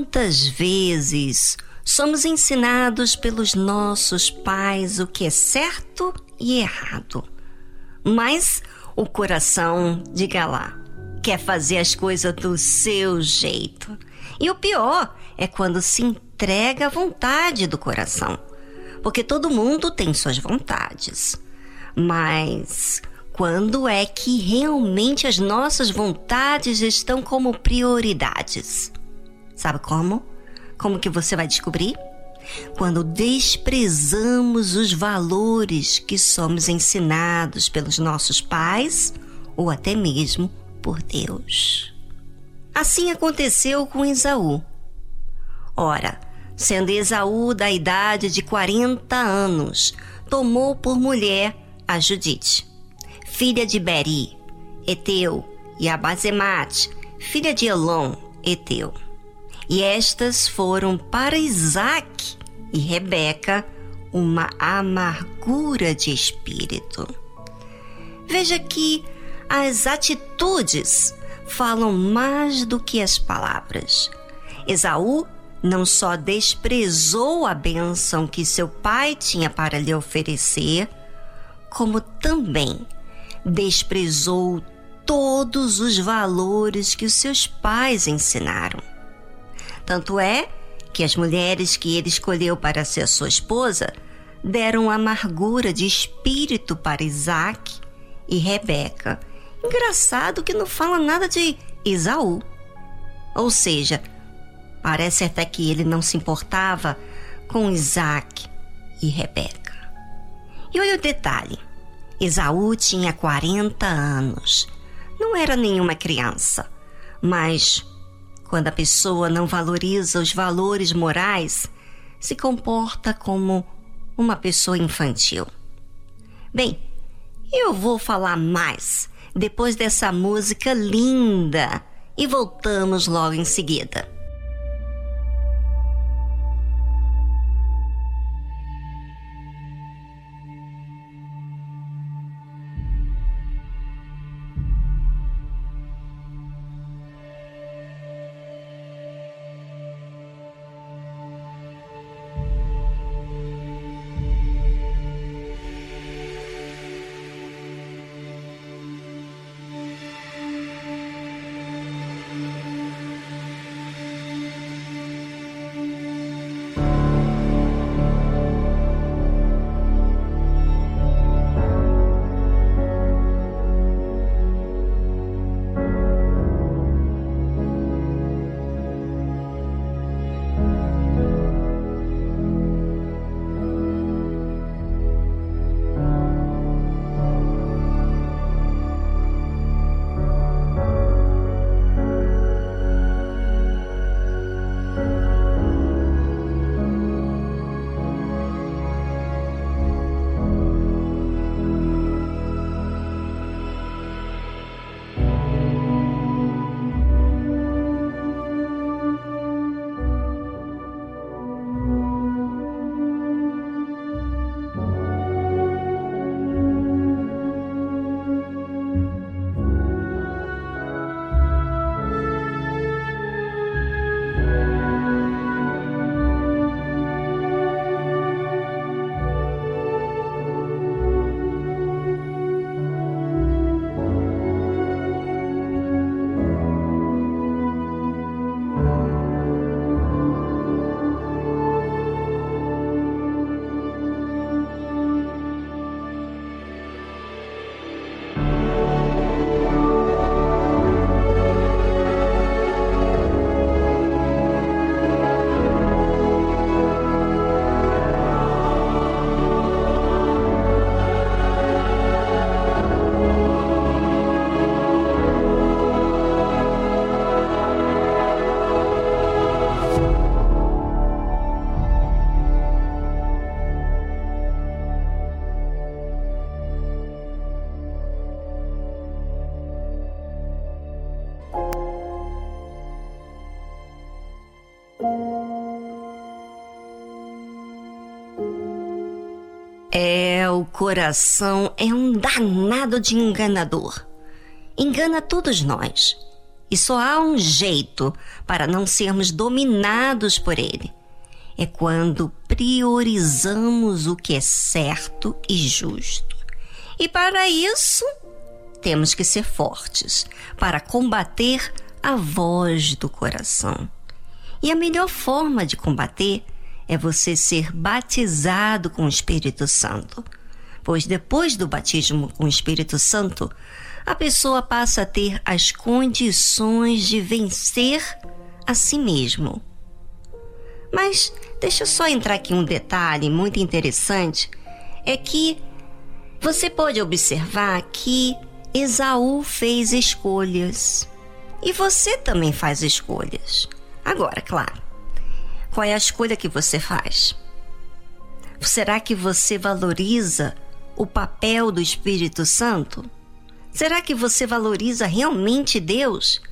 Quantas vezes somos ensinados pelos nossos pais o que é certo e errado, mas o coração, diga lá, quer fazer as coisas do seu jeito. E o pior é quando se entrega à vontade do coração, porque todo mundo tem suas vontades. Mas quando é que realmente as nossas vontades estão como prioridades? Sabe como? Como que você vai descobrir? Quando desprezamos os valores que somos ensinados pelos nossos pais ou até mesmo por Deus. Assim aconteceu com Esaú. Ora, sendo Esaú da idade de 40 anos, tomou por mulher a Judite, filha de Beri, Eteu, e a Bazemate, filha de Elon, Eteu. E estas foram para Isaac e Rebeca uma amargura de espírito. Veja que as atitudes falam mais do que as palavras. Esaú não só desprezou a bênção que seu pai tinha para lhe oferecer, como também desprezou todos os valores que os seus pais ensinaram. Tanto é que as mulheres que ele escolheu para ser sua esposa deram amargura de espírito para Isaac e Rebeca. Engraçado que não fala nada de Esaú. Ou seja, parece até que ele não se importava com Isaac e Rebeca. E olha o detalhe: Esaú tinha 40 anos. Não era nenhuma criança, mas quando a pessoa não valoriza os valores morais, se comporta como uma pessoa infantil. Bem, eu vou falar mais depois dessa música linda e voltamos logo em seguida. É, o coração é um danado de enganador. Engana todos nós. E só há um jeito para não sermos dominados por ele. É quando priorizamos o que é certo e justo. E para isso, temos que ser fortes para combater a voz do coração. E a melhor forma de combater é você ser batizado com o Espírito Santo. Pois depois do batismo com o Espírito Santo, a pessoa passa a ter as condições de vencer a si mesmo. Mas deixa eu só entrar aqui um detalhe muito interessante: é que você pode observar que Esaú fez escolhas. E você também faz escolhas. Agora, claro, qual é a escolha que você faz? Será que você valoriza o papel do Espírito Santo? Será que você valoriza realmente Deus?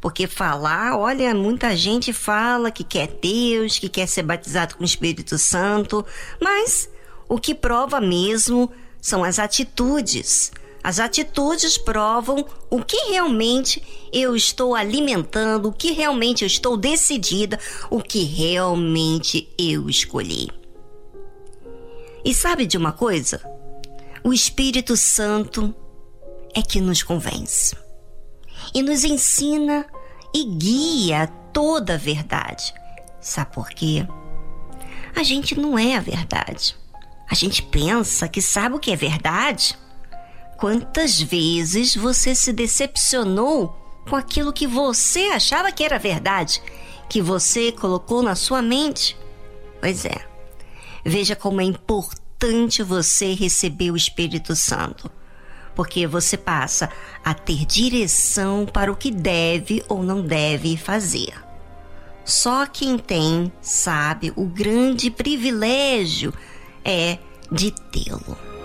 Porque falar, olha, muita gente fala que quer Deus, que quer ser batizado com o Espírito Santo, mas o que prova mesmo são as atitudes as atitudes provam o que realmente eu estou alimentando, o que realmente eu estou decidida, o que realmente eu escolhi. E sabe de uma coisa? O Espírito Santo é que nos convence e nos ensina e guia toda a verdade. Sabe por quê? A gente não é a verdade. A gente pensa que sabe o que é verdade Quantas vezes você se decepcionou com aquilo que você achava que era verdade, que você colocou na sua mente? Pois é. Veja como é importante você receber o Espírito Santo, porque você passa a ter direção para o que deve ou não deve fazer. Só quem tem sabe o grande privilégio é de tê-lo.